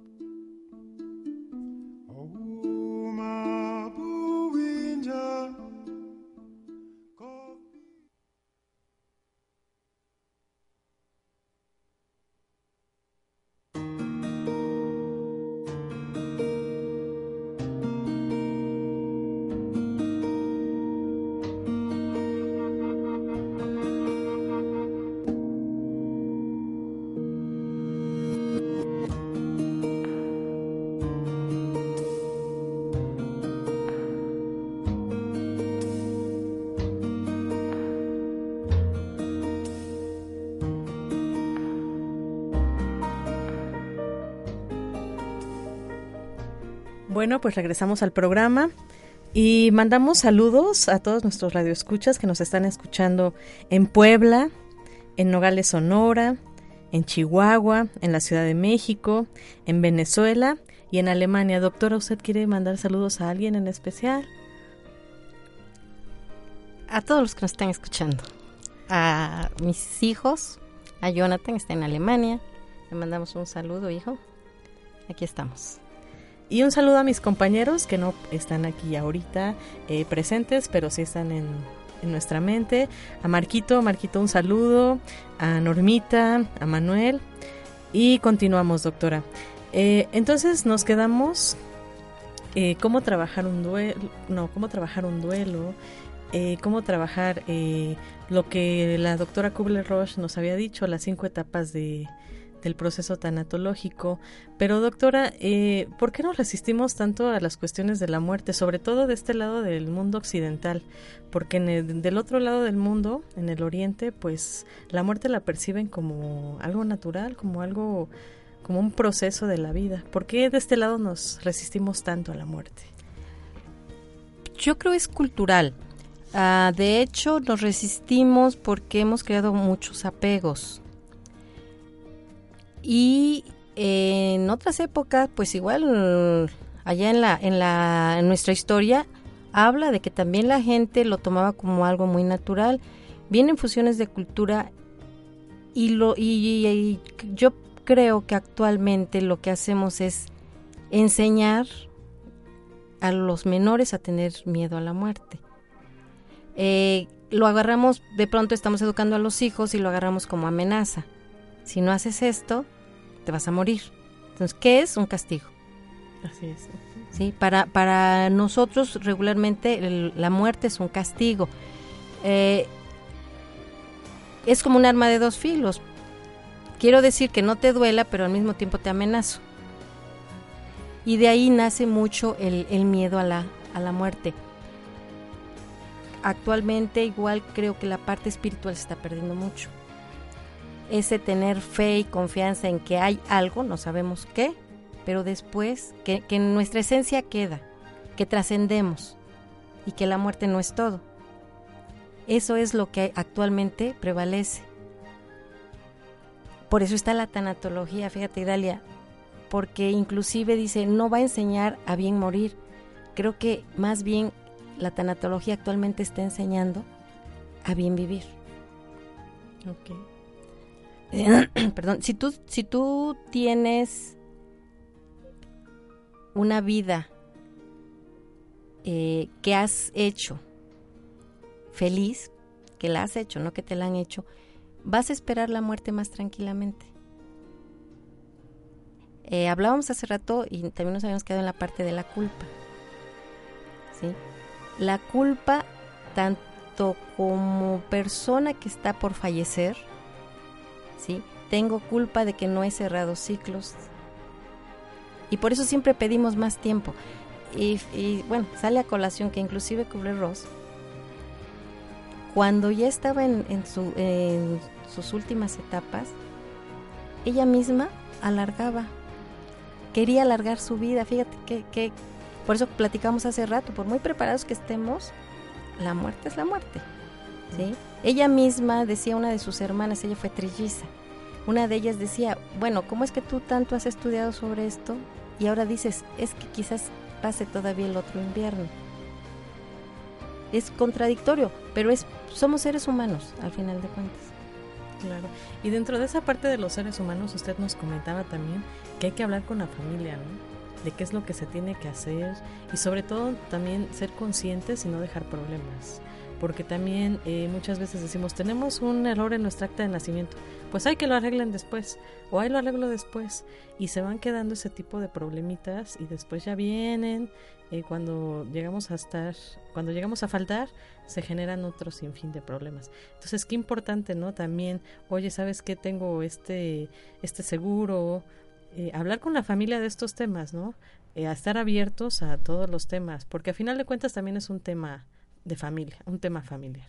Bueno, pues regresamos al programa y mandamos saludos a todos nuestros radioescuchas que nos están escuchando en Puebla, en Nogales, Sonora, en Chihuahua, en la Ciudad de México, en Venezuela y en Alemania. Doctora, ¿usted quiere mandar saludos a alguien en especial? A todos los que nos están escuchando. A mis hijos, a Jonathan, está en Alemania. Le mandamos un saludo, hijo. Aquí estamos. Y un saludo a mis compañeros que no están aquí ahorita eh, presentes, pero sí están en, nuestra mente. A Marquito, Marquito un saludo. A Normita, a Manuel. Y continuamos, doctora. Eh, entonces nos quedamos eh, cómo trabajar un duelo, no, cómo trabajar un duelo, cómo trabajar lo que la doctora Kubler-Ross nos había dicho, las cinco etapas de, del proceso tanatológico. Pero doctora, eh, ¿por qué nos resistimos tanto a las cuestiones de la muerte, sobre todo de este lado del mundo occidental? Porque en del otro lado del mundo, en el oriente, pues la muerte la perciben como algo natural, como algo, como un proceso de la vida. ¿Por qué de este lado nos resistimos tanto a la muerte? Yo creo es cultural. Ah, de hecho, nos resistimos porque hemos creado muchos apegos y en otras épocas, pues igual allá en la en la en nuestra historia habla de que también la gente lo tomaba como algo muy natural. Vienen fusiones de cultura y lo y, yo creo que actualmente lo que hacemos es enseñar a los menores a tener miedo a la muerte. Eh, lo agarramos, de pronto estamos educando a los hijos y lo agarramos como amenaza si no haces esto, te vas a morir. Entonces, ¿qué es un castigo? Así es. ¿Sí? Para, para nosotros regularmente la muerte es un castigo. Eh, es como un arma de dos filos. Quiero decir que no te duela, pero al mismo tiempo te amenazo. Y de ahí nace mucho el, el miedo a la, a la muerte. Actualmente igual creo que la parte espiritual se está perdiendo mucho. Ese tener fe y confianza en que hay algo, no sabemos qué, pero después que, que nuestra esencia queda, que trascendemos y que la muerte no es todo. Eso es lo que actualmente prevalece. Por eso está la tanatología, fíjate Dalia, porque inclusive dice, no va a enseñar a bien morir. Creo que más bien la tanatología actualmente está enseñando a bien vivir. Ok. Perdón, si tú, si tú tienes una vida eh, que has hecho feliz, que la has hecho, no que te la han hecho, vas a esperar la muerte más tranquilamente. Eh, hablábamos hace rato y también nos habíamos quedado en la parte de la culpa. ¿sí? La culpa, tanto como persona que está por fallecer, ¿sí? tengo culpa de que no he cerrado ciclos. Y por eso siempre pedimos más tiempo. Y, bueno, sale a colación que inclusive Kubler-Ross, cuando ya estaba en, su, en sus últimas etapas, ella misma alargaba, quería alargar su vida. Fíjate que, que, por eso platicamos hace rato, por muy preparados que estemos, la muerte es la muerte. ¿Sí? Ella misma decía una de sus hermanas, ella fue trilliza. Una de ellas decía, bueno, ¿cómo es que tú tanto has estudiado sobre esto y ahora dices, es que quizás pase todavía el otro invierno? Es contradictorio, pero es somos seres humanos al final de cuentas. Claro. Y dentro de esa parte de los seres humanos, usted nos comentaba también que hay que hablar con la familia, ¿no? De qué es lo que se tiene que hacer y sobre todo también ser conscientes y no dejar problemas. Porque también eh, muchas veces decimos, tenemos un error en nuestra acta de nacimiento, pues hay que lo arreglen después, o hay lo arreglo después, y se van quedando ese tipo de problemitas y después ya vienen, eh, cuando llegamos a estar, cuando llegamos a faltar, se generan otros sinfín de problemas. Entonces, qué importante, ¿no? También, oye, ¿sabes qué? Tengo este, este seguro, eh, hablar con la familia de estos temas, ¿no? Eh, a estar abiertos a todos los temas, porque a final de cuentas también es un tema de familia, un tema familiar.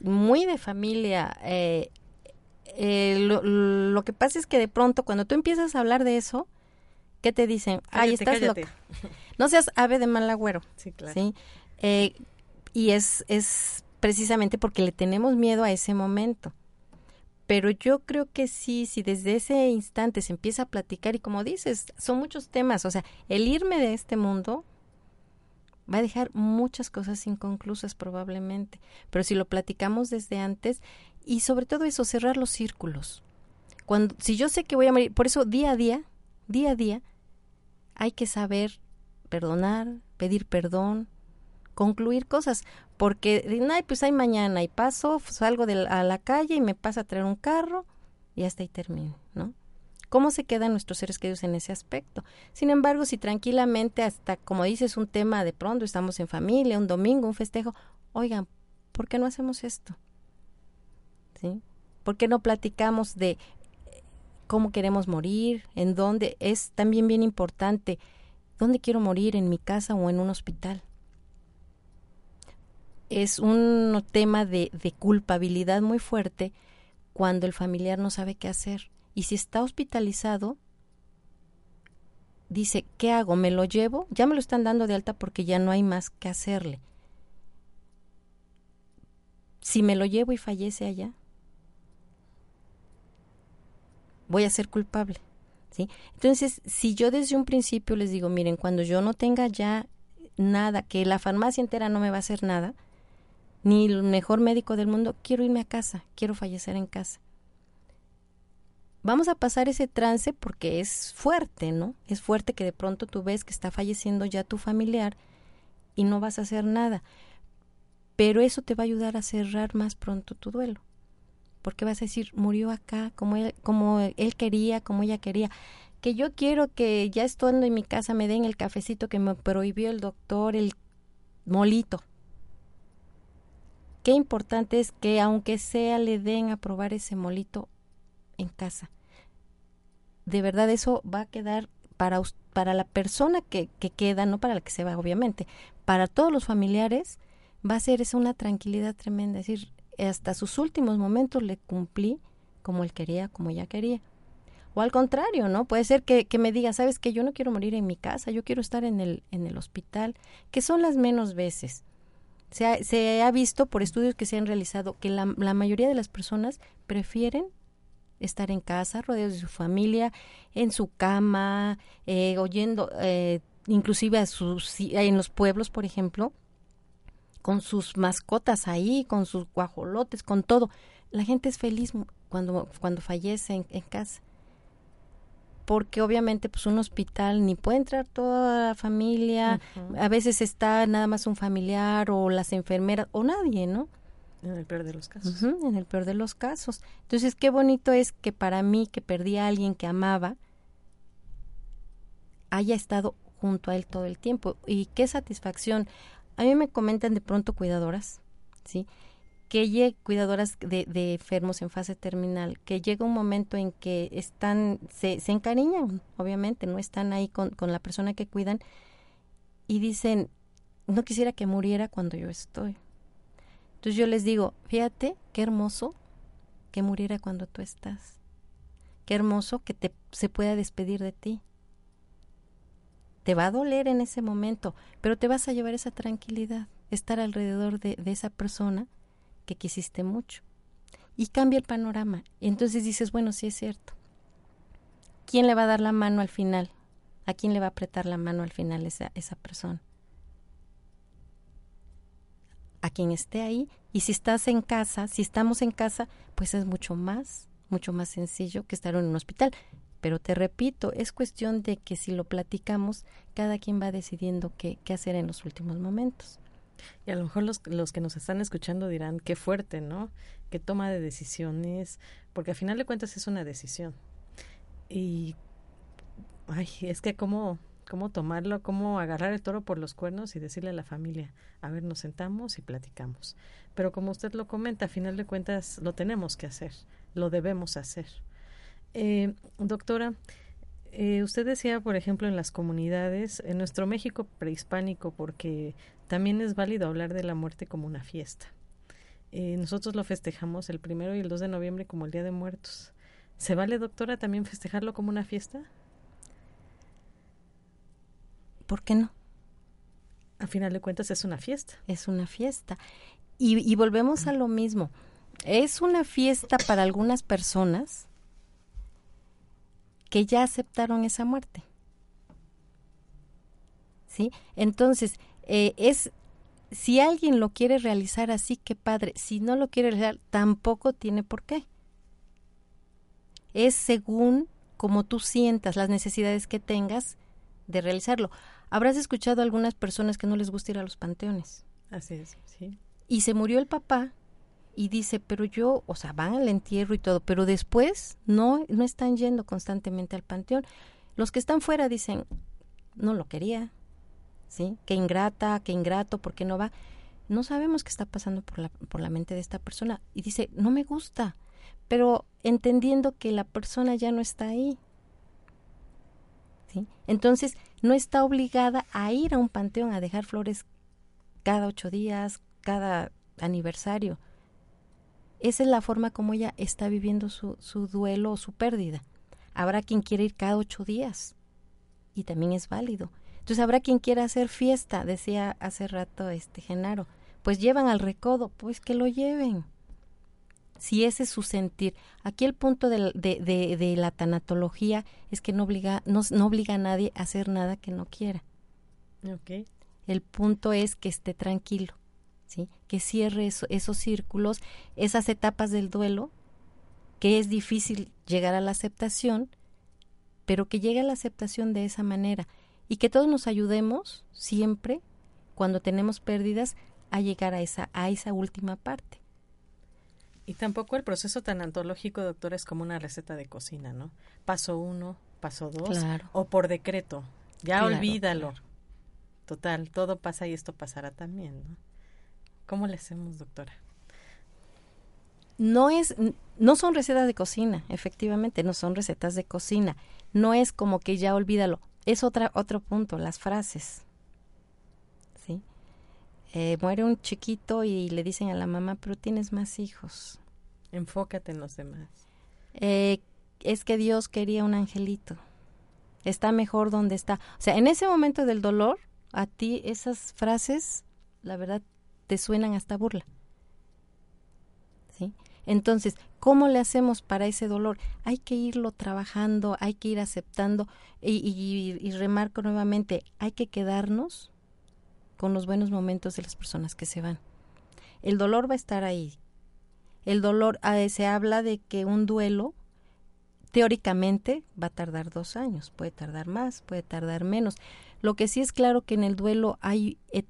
Muy de familia. Eh, lo, que pasa es que de pronto cuando tú empiezas a hablar de eso, ¿qué te dicen? Ay, estás loca. No seas ave de mal agüero. Sí, claro. ¿sí? y es, es precisamente porque le tenemos miedo a ese momento. Pero yo creo que sí, si desde ese instante se empieza a platicar y como dices, son muchos temas, o sea, el irme de este mundo va a dejar muchas cosas inconclusas probablemente, pero si lo platicamos desde antes y sobre todo eso, cerrar los círculos. Cuando, si yo sé que voy a morir, por eso día a día, día a día, hay que saber perdonar, pedir perdón, concluir cosas, porque ay, pues hay mañana y paso, salgo de a la calle y me pasa a traer un carro y hasta ahí termino, ¿no? ¿Cómo se quedan nuestros seres queridos en ese aspecto? Sin embargo, si tranquilamente hasta, como dices, un tema de pronto, estamos en familia, un domingo, un festejo, oigan, ¿por qué no hacemos esto? ¿Sí? ¿Por qué no platicamos de cómo queremos morir? ¿En dónde? Es también bien importante, ¿dónde quiero morir? ¿En mi casa o en un hospital? es un tema de, culpabilidad muy fuerte cuando el familiar no sabe qué hacer. Y si está hospitalizado, dice, ¿qué hago? ¿Me lo llevo? Ya me lo están dando de alta porque ya no hay más que hacerle. Si me lo llevo y fallece allá, voy a ser culpable. ¿sí? Entonces, si yo desde un principio les digo, miren, cuando yo no tenga ya nada, que la farmacia entera no me va a hacer nada, ni el mejor médico del mundo, quiero irme a casa, quiero fallecer en casa. Vamos a pasar ese trance porque es fuerte, ¿no? Es fuerte que de pronto tú ves que está falleciendo ya tu familiar y no vas a hacer nada. Pero eso te va a ayudar a cerrar más pronto tu duelo. porque vas a decir, murió acá, como él, como él quería, como ella quería. Que yo quiero que ya estando en mi casa me den el cafecito que me prohibió el doctor, el molito. Qué importante es que aunque sea le den a probar ese molito en casa. De verdad eso va a quedar para, para la persona que, que queda, no para la que se va, obviamente, para todos los familiares, va a ser esa una tranquilidad tremenda. Es decir, hasta sus últimos momentos le cumplí como él quería, como ella quería. O al contrario, ¿no? Puede ser que, que me diga, sabes que yo no quiero morir en mi casa, yo quiero estar en el, en el hospital, que son las menos veces. Se ha, visto por estudios que se han realizado que la, la mayoría de las personas prefieren estar en casa, rodeados de su familia, en su cama, eh, oyendo, eh, inclusive a sus, en los pueblos, por ejemplo, con sus mascotas ahí, con sus guajolotes, con todo. La gente es feliz cuando, cuando fallece en, en casa porque obviamente pues un hospital ni puede entrar toda la familia, a veces está nada más un familiar o las enfermeras o nadie, ¿no? En el peor de los casos. en el peor de los casos. Entonces, qué bonito es que para mí, que perdí a alguien que amaba, haya estado junto a él todo el tiempo. Y qué satisfacción. A mí me comentan de pronto cuidadoras, ¿sí? que cuidadoras de, de, enfermos en fase terminal, que llega un momento en que están, se, se encariñan, obviamente, no están ahí con, con la persona que cuidan y dicen, no quisiera que muriera cuando yo estoy. Entonces yo les digo, fíjate, qué hermoso que muriera cuando tú estás. Qué hermoso que te, se pueda despedir de ti. Te va a doler en ese momento, pero te vas a llevar esa tranquilidad, estar alrededor de, de esa persona que quisiste mucho. Y cambia el panorama. Y entonces dices, bueno, sí es cierto. ¿Quién le va a dar la mano al final? ¿A quién le va a apretar la mano al final esa, esa persona? A quien esté ahí. Y si estás en casa, si estamos en casa, pues es mucho más, mucho más sencillo que estar en un hospital. Pero te repito, es cuestión de que si lo platicamos, cada quien va decidiendo qué, qué hacer en los últimos momentos. Y a lo mejor los, los que nos están escuchando dirán, qué fuerte, ¿no? Qué toma de decisiones, porque al final de cuentas es una decisión. Y, ay, es que cómo, cómo tomarlo, cómo agarrar el toro por los cuernos y decirle a la familia, a ver, nos sentamos y platicamos. Pero como usted lo comenta, a final de cuentas lo tenemos que hacer, lo debemos hacer. Eh, doctora, eh, usted decía, por ejemplo, en las comunidades, en nuestro México prehispánico, porque también es válido hablar de la muerte como una fiesta. Eh, nosotros lo festejamos el primero y el 2 de noviembre como el Día de Muertos. ¿Se vale, doctora, también festejarlo como una fiesta? ¿Por qué no? A final de cuentas es una fiesta. Es una fiesta. Y, y volvemos a lo mismo. Es una fiesta para algunas personas que ya aceptaron esa muerte. ¿Sí? Entonces, eh, es si alguien lo quiere realizar así, qué padre. Si no lo quiere realizar, tampoco tiene por qué. Es según como tú sientas las necesidades que tengas de realizarlo. Habrás escuchado a algunas personas que no les gusta ir a los panteones. Así es, sí. Y se murió el papá y dice, pero yo, o sea, van al entierro y todo, pero después no, no están yendo constantemente al panteón. Los que están fuera dicen, no lo quería, ¿sí? Qué ingrata, qué ingrato, ¿por qué no va? No sabemos qué está pasando por la, por la mente de esta persona. Y dice, no me gusta, pero entendiendo que la persona ya no está ahí. ¿sí? Entonces, no está obligada a ir a un panteón a dejar flores cada ocho días, cada aniversario. Esa es la forma como ella está viviendo su, su duelo o su pérdida. Habrá quien quiera ir cada ocho días y también es válido. Entonces habrá quien quiera hacer fiesta, decía hace rato este Genaro. Pues llevan al recodo, pues que lo lleven. Si ese es su sentir. Aquí el punto de, de, de, la tanatología es que no obliga, no, no, obliga a nadie a hacer nada que no quiera. Okay. El punto es que esté tranquilo, ¿sí? que cierre esos círculos, esas etapas del duelo, que es difícil llegar a la aceptación, pero que llegue a la aceptación de esa manera y que todos nos ayudemos siempre cuando tenemos pérdidas a llegar a esa a esa última parte. Y tampoco el proceso tan antológico, doctora, es como una receta de cocina, ¿no? Paso uno, paso dos, o por decreto. Ya olvídalo. Total, todo pasa y esto pasará también, ¿no? ¿Cómo le hacemos, doctora? No es, no son recetas de cocina, efectivamente, no son recetas de cocina. No es como que ya olvídalo. Es otra, otro punto, las frases. Eh, muere un chiquito y le dicen a la mamá, pero tienes más hijos. Enfócate en los demás. Eh, es que Dios quería un angelito. Está mejor donde está. O sea, en ese momento del dolor, a ti esas frases, la verdad, te suenan hasta burla. ¿Sí? Entonces, ¿cómo le hacemos para ese dolor? Hay que irlo trabajando, hay que ir aceptando y, y, y remarco nuevamente, hay que quedarnos con los buenos momentos de las personas que se van. El dolor va a estar ahí. El dolor, ah, se habla de que un duelo teóricamente va a tardar dos años, puede tardar más, puede tardar menos. Lo que sí es claro que en el duelo hay eh,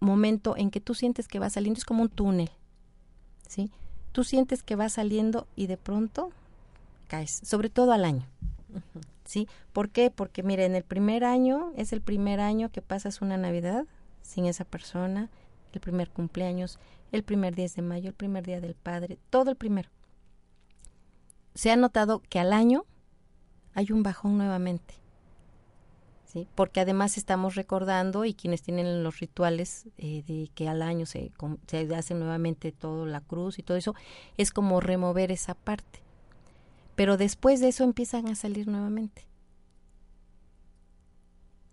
momento en que tú sientes que va saliendo, es como un túnel, ¿sí? Tú sientes que va saliendo y de pronto caes, sobre todo al año. ¿Sí? ¿Por qué? Porque mire, en el primer año es el primer año que pasas una Navidad sin esa persona, el primer cumpleaños, el primer 10 de mayo, el primer día del padre, todo el primero. Se ha notado que al año hay un bajón nuevamente. ¿Sí? Porque además estamos recordando y quienes tienen los rituales eh, de que al año se, se hace nuevamente todo la cruz y todo eso, es como remover esa parte. Pero después de eso empiezan a salir nuevamente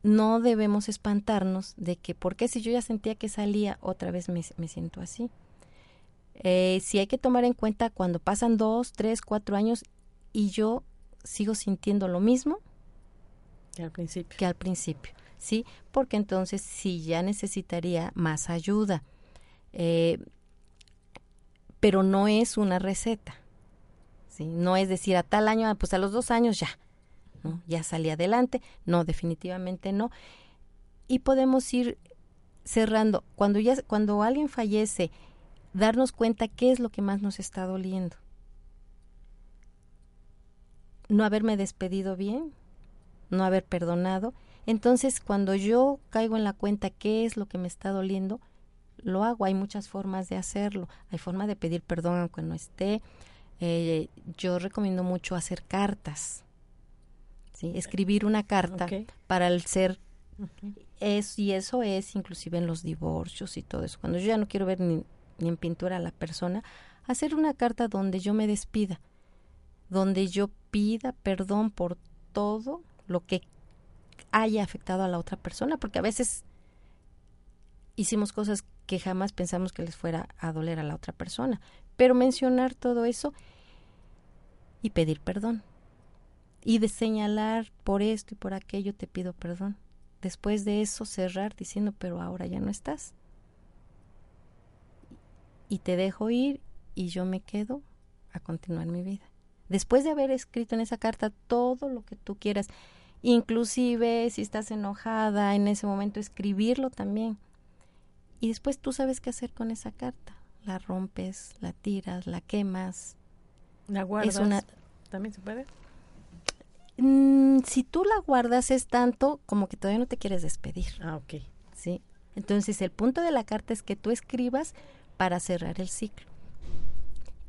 no debemos espantarnos de que, porque si yo ya sentía que salía, otra vez me, siento así? Eh, si hay que tomar en cuenta cuando pasan dos, tres, cuatro años y yo sigo sintiendo lo mismo que al principio. Que al principio, ¿sí? Porque entonces sí ya necesitaría más ayuda. Eh, pero no es una receta, ¿sí? No es decir a tal año, pues a los dos años ya, ya salí adelante, no, definitivamente no. Y podemos ir cerrando. Cuando, ya, cuando alguien fallece, darnos cuenta qué es lo que más nos está doliendo. No haberme despedido bien, no haber perdonado. Entonces, cuando yo caigo en la cuenta qué es lo que me está doliendo, lo hago. Hay muchas formas de hacerlo. Hay forma de pedir perdón aunque no esté. Eh, yo recomiendo mucho hacer cartas. Escribir una carta para el ser es, y eso es inclusive en los divorcios y todo eso. Cuando yo ya no quiero ver ni, ni en pintura a la persona, hacer una carta donde yo me despida, donde yo pida perdón por todo lo que haya afectado a la otra persona, porque a veces hicimos cosas que jamás pensamos que les fuera a doler a la otra persona, pero mencionar todo eso y pedir perdón y de señalar por esto y por aquello te pido perdón. Después de eso cerrar diciendo, pero ahora ya no estás. Y te dejo ir y yo me quedo a continuar mi vida. Después de haber escrito en esa carta todo lo que tú quieras, inclusive si estás enojada en ese momento, escribirlo también. Y después tú sabes qué hacer con esa carta. La rompes, la tiras, la quemas. La guardas. ¿También se puede? Mm, si tú la guardas es tanto como que todavía no te quieres despedir. Ah, ok. Sí. Entonces el punto de la carta es que tú escribas para cerrar el ciclo.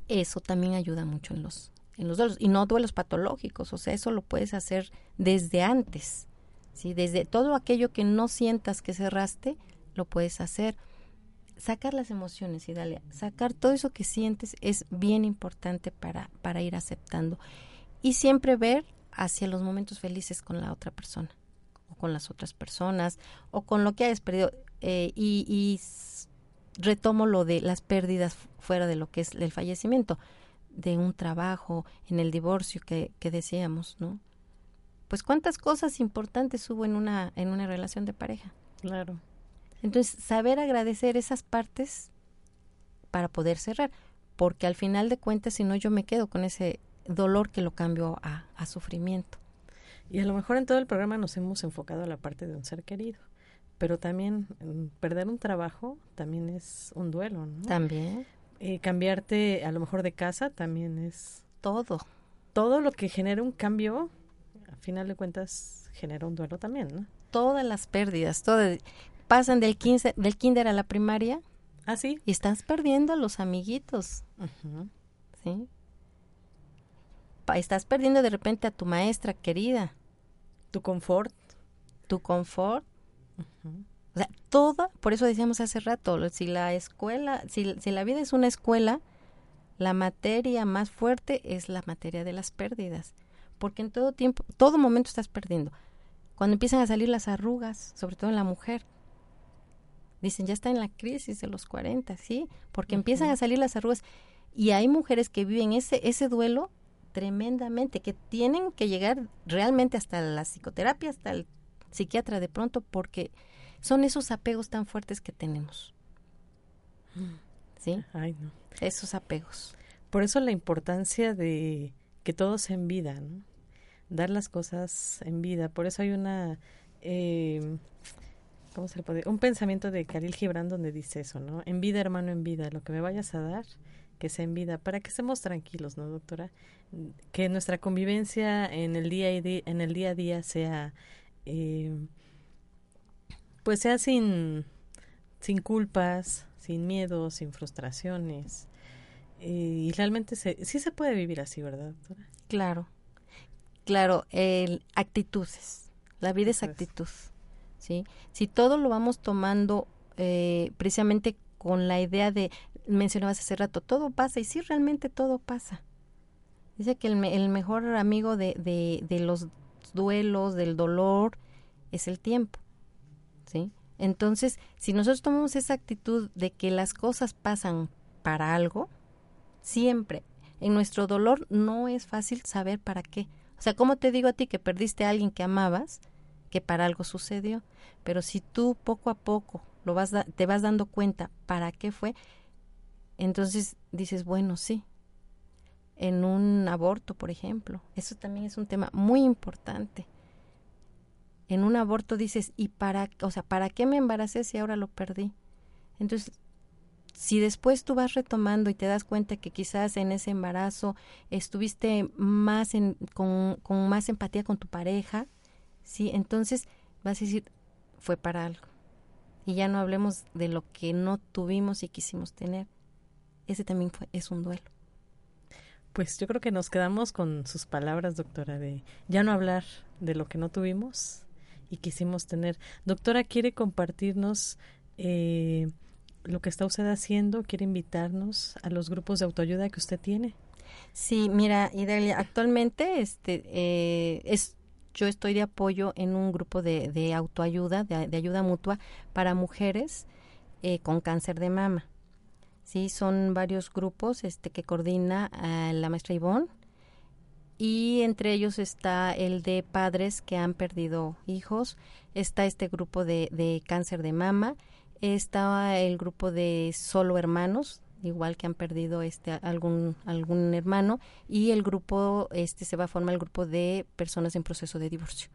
Eso también ayuda mucho en los en los duelos y no duelos patológicos, o sea, eso lo puedes hacer desde antes. Sí, desde todo aquello que no sientas que cerraste, lo puedes hacer. Sacar las emociones y dale, sacar todo eso que sientes es bien importante para para ir aceptando y siempre ver hacia los momentos felices con la otra persona o con las otras personas o con lo que hayas perdido. Eh, y, retomo lo de las pérdidas fuera de lo que es el fallecimiento de un trabajo en el divorcio que, que decíamos no pues cuántas cosas importantes hubo en una en una relación de pareja claro. Entonces saber agradecer esas partes para poder cerrar porque al final de cuentas si no yo me quedo con ese dolor que lo cambió a, sufrimiento. Y a lo mejor en todo el programa nos hemos enfocado a la parte de un ser querido, pero también mm, perder un trabajo también es un duelo, ¿no? También. Eh, cambiarte a lo mejor de casa también es... Todo. Todo lo que genera un cambio, a final de cuentas, genera un duelo también, ¿no? Todas las pérdidas, todo, pasan del, 15, del kinder a la primaria. ¿Ah, sí? Y estás perdiendo a los amiguitos. ¿Sí? Estás perdiendo de repente a tu maestra querida. Tu confort. Tu confort. O sea, toda, por eso decíamos hace rato, si la escuela, si, si la vida es una escuela, la materia más fuerte es la materia de las pérdidas. Porque en todo tiempo, todo momento estás perdiendo. Cuando empiezan a salir las arrugas, sobre todo en la mujer, dicen, ya está en la crisis de los 40, ¿sí? Porque empiezan a salir las arrugas. Y hay mujeres que viven ese, ese duelo tremendamente, que tienen que llegar realmente hasta la psicoterapia, hasta el psiquiatra de pronto, porque son esos apegos tan fuertes que tenemos. ¿Sí? Ay, no. Esos apegos. Por eso la importancia de que todo sea en vida, ¿no? Dar las cosas en vida. Por eso hay una... Eh, ¿Cómo se le puede? Un pensamiento de Khalil Gibran donde dice eso, ¿no? En vida, hermano, en vida. Lo que me vayas a dar, que sea en vida, para que estemos tranquilos, ¿no, doctora? Que nuestra convivencia en el día, y en el día a día sea, eh, pues sea sin, sin culpas, sin miedos, sin frustraciones. Eh, y realmente se, sí se puede vivir así, ¿verdad, doctora? Claro, claro, el, actitudes. La vida es actitud, ¿sí? Si todo lo vamos tomando eh, precisamente con la idea de mencionabas hace rato, todo pasa y sí realmente todo pasa. Dice que el, el mejor amigo de, de, de, los duelos, del dolor, es el tiempo. ¿sí? Entonces, si nosotros tomamos esa actitud de que las cosas pasan para algo, siempre, en nuestro dolor no es fácil saber para qué. O sea, ¿cómo te digo a ti que perdiste a alguien que amabas? Que para algo sucedió. Pero si tú poco a poco lo vas te vas dando cuenta para qué fue, entonces dices, bueno, sí. En un aborto, por ejemplo, eso también es un tema muy importante. En un aborto dices, ¿y para, o sea, para qué me embaracé si ahora lo perdí? Entonces, si después tú vas retomando y te das cuenta que quizás en ese embarazo estuviste más en, con, con más empatía con tu pareja, sí, entonces vas a decir, fue para algo. Y ya no hablemos de lo que no tuvimos y quisimos tener ese también fue, es un duelo. Pues yo creo que nos quedamos con sus palabras, doctora, de ya no hablar de lo que no tuvimos y quisimos tener. Doctora, ¿quiere compartirnos eh, lo que está usted haciendo? ¿Quiere invitarnos a los grupos de autoayuda que usted tiene? Sí, mira, Idalia, actualmente este, eh, es, yo estoy de apoyo en un grupo de, de autoayuda, de, de, ayuda mutua para mujeres eh, con cáncer de mama. Sí, son varios grupos este, que coordina eh, la maestra Ivonne y entre ellos está el de padres que han perdido hijos, está este grupo de, de cáncer de mama, está el grupo de solo hermanos, igual que han perdido este algún algún hermano y el grupo este se va a formar el grupo de personas en proceso de divorcio.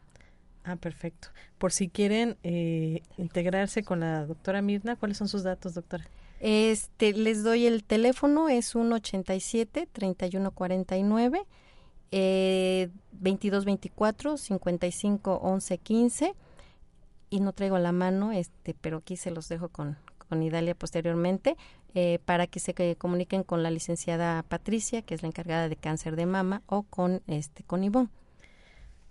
Ah, perfecto. Por si quieren eh, integrarse con la doctora Mirna, ¿cuáles son sus datos, doctora? Este, les doy el teléfono, es 187 3149 eh, 2224 55 11 15 y no traigo la mano, este, pero aquí se los dejo con, con Idalia posteriormente eh, para que se comuniquen con la licenciada Patricia, que es la encargada de cáncer de mama, o con este con Ivonne.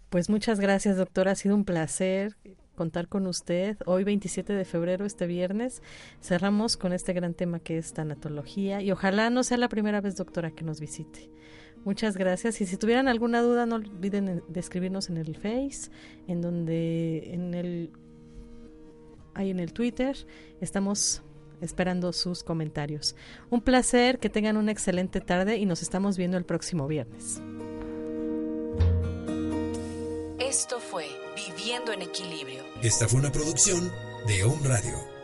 Pues muchas gracias, doctora. Ha sido un placer contar con usted. Hoy 27 de febrero, este viernes, cerramos con este gran tema que es tanatología y ojalá no sea la primera vez, doctora, que nos visite. Muchas gracias y si tuvieran alguna duda no olviden de escribirnos en el Face, en donde en el ahí en el Twitter estamos esperando sus comentarios. Un placer, que tengan una excelente tarde y nos estamos viendo el próximo viernes. Esto fue Viviendo en Equilibrio. Esta fue una producción de Home Radio.